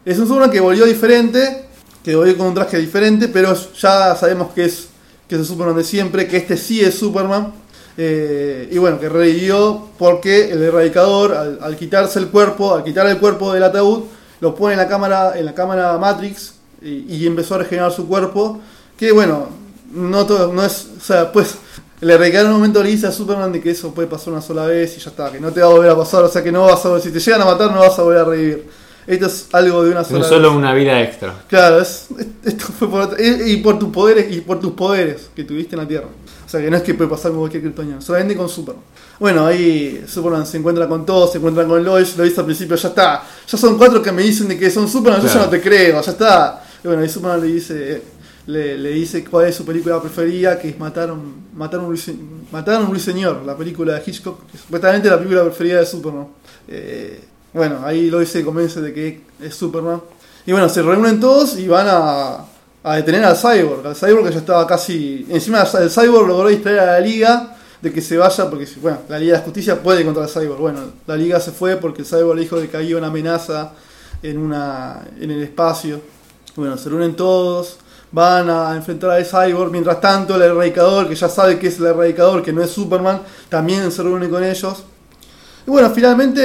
es un Superman que volvió diferente, que volvió con un traje diferente, pero ya sabemos que es, que es el Superman de siempre, que este sí es Superman. Eh, y bueno, que revivió porque el erradicador, al, al quitarse el cuerpo, al quitar el cuerpo del ataúd, lo pone en la cámara, en la cámara Matrix y, empezó a regenerar su cuerpo. Que bueno, no todo, no es, o sea, pues le regaló un momento le dice a Superman de que eso puede pasar una sola vez y ya está, que no te va a volver a pasar, o sea que no vas a si te llegan a matar no vas a volver a revivir. Esto es algo de una sola No solo una vida extra. Claro, es, esto fue por, y, por tus poderes y por tus poderes que tuviste en la Tierra. O sea que no es que puede pasar con cualquier kryptoniano, solamente con Superman. Bueno, ahí Superman se encuentra con todos, se encuentra con Lois, lo dice al principio, ya está. Ya son cuatro que me dicen de que son Superman, yo ya no te creo, ya está. Y bueno, ahí Superman le dice, le, dice cuál es su película preferida, que es Matar un, Matar un, ruiseñor, la película de Hitchcock, que es supuestamente la película preferida de Superman. Eh, bueno, ahí Lois se convence de que es Superman. Y bueno, se reúnen todos y van a, a detener al Cyborg. Al Cyborg que ya estaba casi. Encima el Cyborg logró distraer a la liga de que se vaya, porque bueno, la Liga de Justicia puede contra el Cyborg. Bueno, la Liga se fue porque el Cyborg dijo que había una amenaza en, una, en el espacio. Bueno, se reúnen todos, van a enfrentar al Cyborg. Mientras tanto, el Erradicador, que ya sabe que es el Erradicador, que no es Superman, también se reúne con ellos. Y bueno, finalmente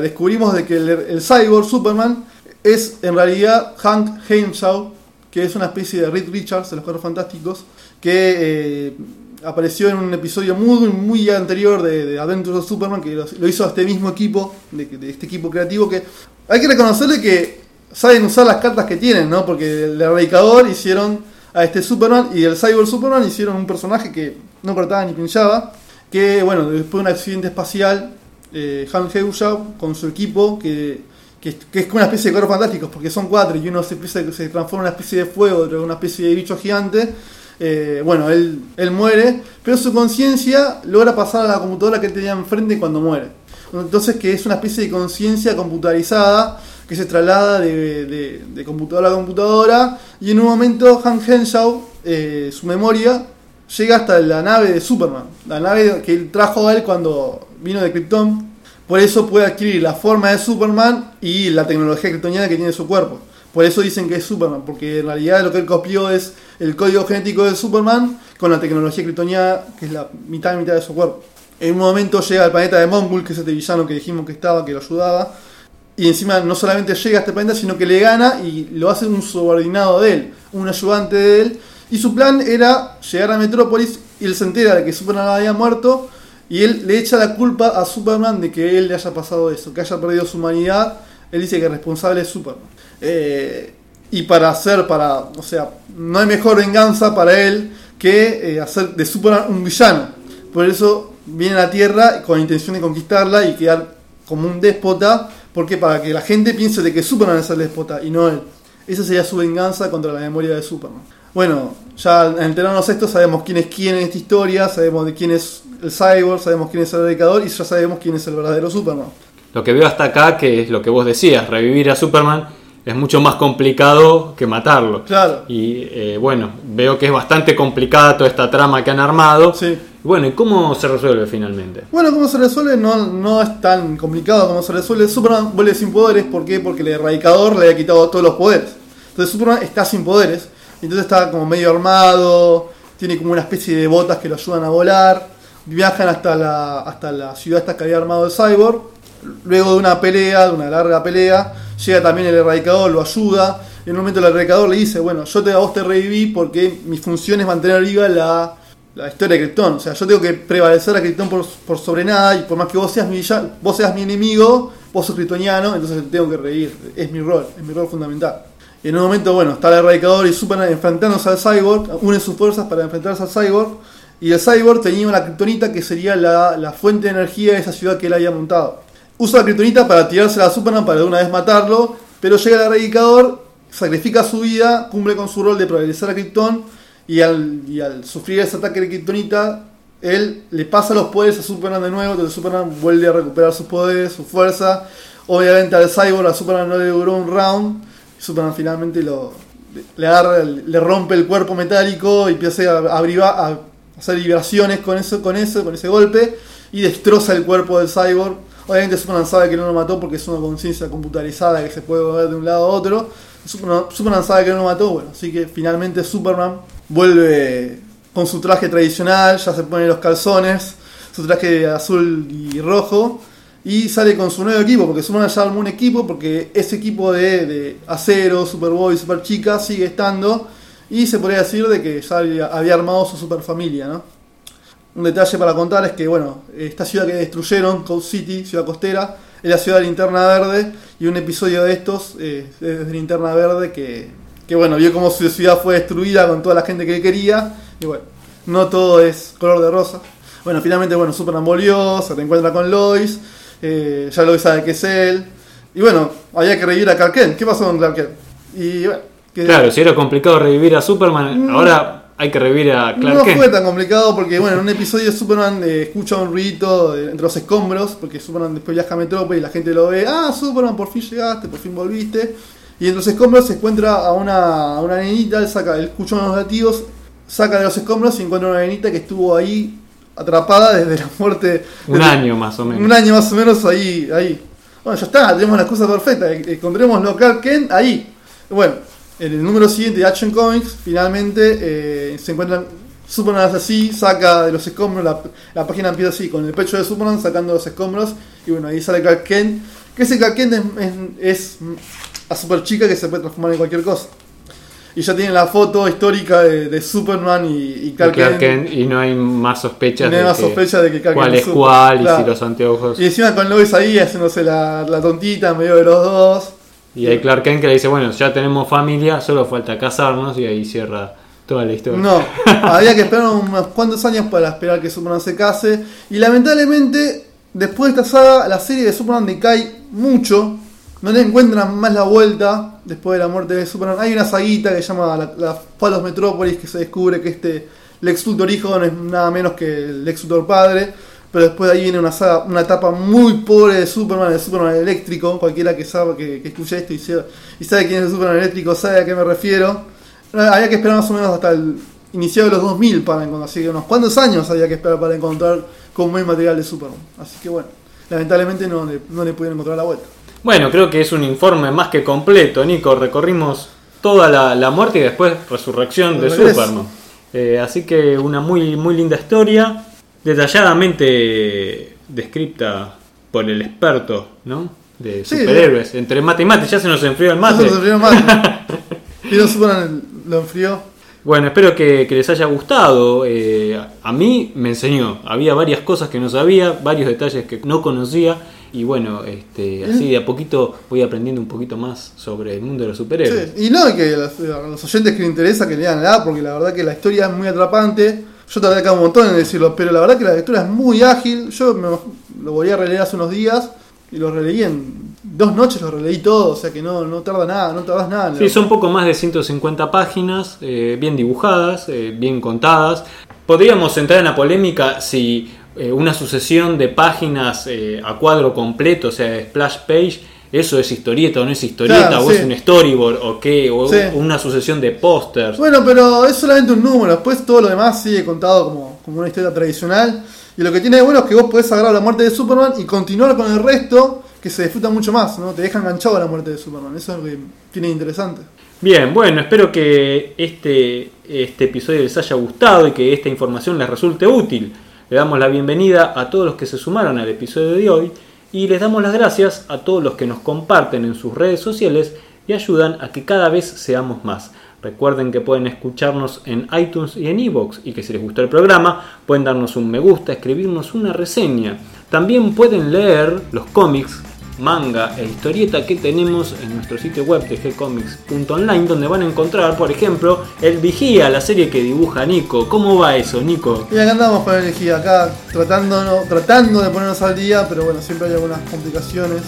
descubrimos de que el, Cyborg Superman es en realidad Hank Henshaw, que es una especie de Reed Richards de los Cuatro Fantásticos, que eh, apareció en un episodio muy, muy anterior de, de Adventures of Superman, que lo, hizo este mismo equipo, de, este equipo creativo, que hay que reconocerle que saben usar las cartas que tienen, ¿no? Porque el erradicador hicieron a este Superman y el Cyber Superman hicieron un personaje que no cortaba ni pinchaba, que bueno, después de un accidente espacial, eh, Han con su equipo, que, que, es como una especie de cuatro fantásticos, porque son cuatro y uno se, se transforma en una especie de fuego, otro en una especie de bicho gigante, eh, bueno, él, él muere, pero su conciencia logra pasar a la computadora que él tenía enfrente cuando muere. Entonces que es una especie de conciencia computarizada que se traslada de, computadora a computadora y en un momento Han Henshaw, eh, su memoria, llega hasta la nave de Superman, la nave que él trajo a él cuando vino de Krypton. Por eso puede adquirir la forma de Superman y la tecnología kryptoniana que tiene su cuerpo. Por eso dicen que es Superman, porque en realidad lo que él copió es el código genético de Superman con la tecnología kryptoniana, que es la mitad mitad de su cuerpo. En un momento llega al planeta de Mongul, que es este villano que dijimos que estaba, que lo ayudaba, y encima no solamente llega a este planeta, sino que le gana y lo hace un subordinado de él, un ayudante de él. Y su plan era llegar a Metrópolis y él se entera de que Superman había muerto y él le echa la culpa a Superman de que él le haya pasado eso, que haya perdido su humanidad. Él dice que el responsable es Superman. Eh, y para hacer, para, o sea, no hay mejor venganza para él que eh, hacer de Superman un villano. Por eso viene a la Tierra con la intención de conquistarla y quedar como un déspota, porque para que la gente piense de que Superman es el déspota y no él. Esa sería su venganza contra la memoria de Superman. Bueno, ya al enterarnos esto sabemos quién es quién en esta historia, sabemos de quién es el cyborg, sabemos quién es el dedicador y ya sabemos quién es el verdadero Superman. Lo que veo hasta acá, que es lo que vos decías, revivir a Superman es mucho más complicado que matarlo. Claro. Y eh, bueno, veo que es bastante complicada toda esta trama que han armado. Sí. Bueno, ¿y cómo se resuelve finalmente? Bueno, cómo se resuelve no, no es tan complicado como se resuelve. Superman vuelve sin poderes, ¿por qué? Porque el erradicador le ha quitado todos los poderes. Entonces Superman está sin poderes, entonces está como medio armado, tiene como una especie de botas que lo ayudan a volar. viajan hasta la, hasta la ciudad esta que había armado el Cyborg. Luego de una pelea, de una larga pelea, llega también el erradicador, lo ayuda. En un momento el erradicador le dice, bueno, yo te, a vos te reviví porque mi función es mantener viva la, la historia de Krypton. O sea, yo tengo que prevalecer a Krypton por, por sobre nada y por más que vos seas mi, vos seas mi enemigo, vos sos kryptoniano, entonces te tengo que reír. Es mi rol, es mi rol fundamental. En un momento, bueno, está el erradicador y Superman enfrentándose al Cyborg, unen sus fuerzas para enfrentarse al Cyborg. Y el Cyborg tenía una kriptonita que sería la, fuente de energía de esa ciudad que él había montado. Usa la kriptonita para tirársela a Superman para de una vez matarlo, pero llega el erradicador, sacrifica su vida, cumple con su rol de prevalecer a Krypton y al, sufrir ese ataque de kriptonita, él le pasa los poderes a Superman de nuevo, entonces Superman vuelve a recuperar sus poderes, su fuerza. Obviamente al Cyborg a Superman no le duró un round, Superman finalmente lo, le, agarra, le rompe el cuerpo metálico y empieza a, hacer vibraciones con eso, con eso, con ese golpe, y destroza el cuerpo del Cyborg. Obviamente Superman sabe que no lo mató porque es una conciencia computarizada que se puede mover de un lado a otro. Superman, Superman sabe que no lo mató, bueno, así que finalmente Superman vuelve con su traje tradicional, ya se pone los calzones, su traje azul y rojo, y sale con su nuevo equipo, porque Superman ya armó un equipo, porque ese equipo de, de Acero, Superboy, Super Chica sigue estando, y se podría decir de que ya había, armado su super familia, ¿no? Un detalle para contar es que, bueno, esta ciudad que destruyeron, Coast City, ciudad costera, es la ciudad de Linterna Verde, y un episodio de estos eh, es de Linterna Verde que, que, bueno, vio cómo su ciudad fue destruida con toda la gente que quería, y bueno, no todo es color de rosa. Bueno, finalmente, bueno, Superman volvió, se reencuentra con Lois, eh, ya Lois sabe que es él, y bueno, había que revivir a Clark Kent. ¿Qué pasó con Clark Kent? Y bueno, que- Claro, si era complicado revivir a Superman, Mm. ahora hay que revivir a Clark no Kent. fue tan complicado porque, bueno, en un episodio Superman eh, escucha un ruidito de- entre los escombros, porque Superman después viaja a Metrópolis y la gente lo ve, ah, Superman, por fin llegaste, por fin volviste. Y entre los escombros se encuentra a una, a una nenita, él, saca, él escucha unos latidos, saca de los escombros y encuentra una nenita que estuvo ahí atrapada desde la muerte. Un desde- año más o menos. Un año más o menos ahí. ahí. Bueno, ya está, tenemos la excusa perfecta. eh, Encontrémoslo Clark Kent ahí. Bueno, en el número siguiente de Action Comics, finalmente eh, se encuentran. Superman hace así, saca de los escombros, la, la página empieza así, con el pecho de Superman sacando los escombros, y bueno, ahí sale Clark Kent, que ese Clark Kent es, es, es a super chica que se puede transformar en cualquier cosa. Y ya tienen la foto histórica de, de Superman y, y Clark, Clark Kent. Y no hay más sospechas No hay de más que sospecha de que Clark cuál Kent es cuál y claro. si los anteojos. Y encima con Lois ahí haciéndose la, la tontita en medio de los dos. Y hay Clark Kent que le dice, bueno, ya tenemos familia, solo falta casarnos y ahí cierra toda la historia. No, (laughs) había que esperar unos cuantos años para esperar que Superman se case. Y lamentablemente, después de esta saga, la serie de Superman decae mucho. No le encuentran más la vuelta después de la muerte de Superman. Hay una saguita que se llama La, la Palos Metrópolis que se descubre que este Lex Luthor hijo no es nada menos que el Lex Luthor padre. Pero después de ahí viene una saga, una etapa muy pobre de Superman, el Superman eléctrico. Cualquiera que sabe que, esto y, sea- y sabe quién es el Superman eléctrico sabe a qué me refiero. Había que esperar más o menos hasta el iniciado de los 2000 para encontrar, así que unos cuantos años había que esperar para encontrar con buen material de Superman. Así que bueno, lamentablemente no le, no le pudieron encontrar la vuelta. Bueno, creo que es un informe más que completo, Nico. Recorrimos toda la, la muerte y después resurrección de. Superman. Eh, así que una muy, muy linda historia, detalladamente descripta por el experto, ¿no? De Sí, superhéroes. Entre mate y mate, ya se nos enfrió el mate. Eso se enfrió más. (laughs) Pero Superman lo enfrió. Bueno, espero que, que les haya gustado. Eh, a mí me enseñó. Había varias cosas que no sabía, varios detalles que no conocía. Y bueno, este, así de a poquito voy aprendiendo un poquito más sobre el mundo de los superhéroes. Sí, Y no, que los, a los oyentes que les interesa que lean la porque la verdad que la historia es muy atrapante. Yo tardé acá un montón en decirlo, pero la verdad que la lectura es muy ágil. Yo me- lo volví a releer hace unos días y lo releí en dos noches, lo releí todo, o sea que no, no tarda nada, no tardas nada. Sí, son poco más de 150 páginas, eh, bien dibujadas, eh, bien contadas. Podríamos entrar en la polémica si eh, una sucesión de páginas eh, a cuadro completo, o sea, splash page, eso es historieta o no es historieta, Claro, o sí. es un storyboard, o qué, o Sí. una sucesión de pósters. Bueno, pero es solamente un número, después todo lo demás sigue contado como, como una historia tradicional. Y lo que tiene de bueno es que vos podés agarrar la muerte de Superman y continuar con el resto, que se disfruta mucho más, ¿no? Te deja enganchado a la muerte de Superman, eso es lo que tiene interesante. Bien, bueno, espero que este, este episodio les haya gustado y que esta información les resulte útil. Le damos la bienvenida a todos los que se sumaron al episodio de hoy y les damos las gracias a todos los que nos comparten en sus redes sociales y ayudan a que cada vez seamos más. Recuerden que pueden escucharnos en iTunes y en iVoox y que si les gustó el programa pueden darnos un me gusta, escribirnos una reseña. También pueden leer los cómics manga e historieta que tenemos en nuestro sitio web de gcomics.online donde van a encontrar, por ejemplo, El Vigía, la serie que dibuja Nico. ¿Cómo va eso, Nico? Y acá andamos con el Vigía, acá tratando, tratando de ponernos al día, pero bueno, siempre hay algunas complicaciones.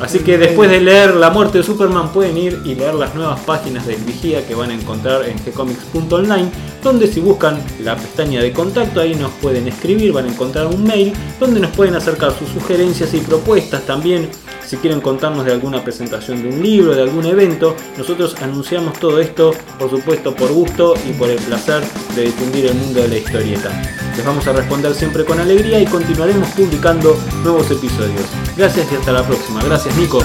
Así que después de leer La muerte de Superman pueden ir y leer las nuevas páginas del Vigía que van a encontrar en gcomics.online, donde si buscan la pestaña de contacto ahí nos pueden escribir, van a encontrar un mail donde nos pueden acercar sus sugerencias y propuestas también si quieren contarnos de alguna presentación de un libro, de algún evento, nosotros anunciamos todo esto, por supuesto, por gusto y por el placer de difundir el mundo de la historieta. Les vamos a responder siempre con alegría y continuaremos publicando nuevos episodios. Gracias y hasta la próxima. Gracias, Nico.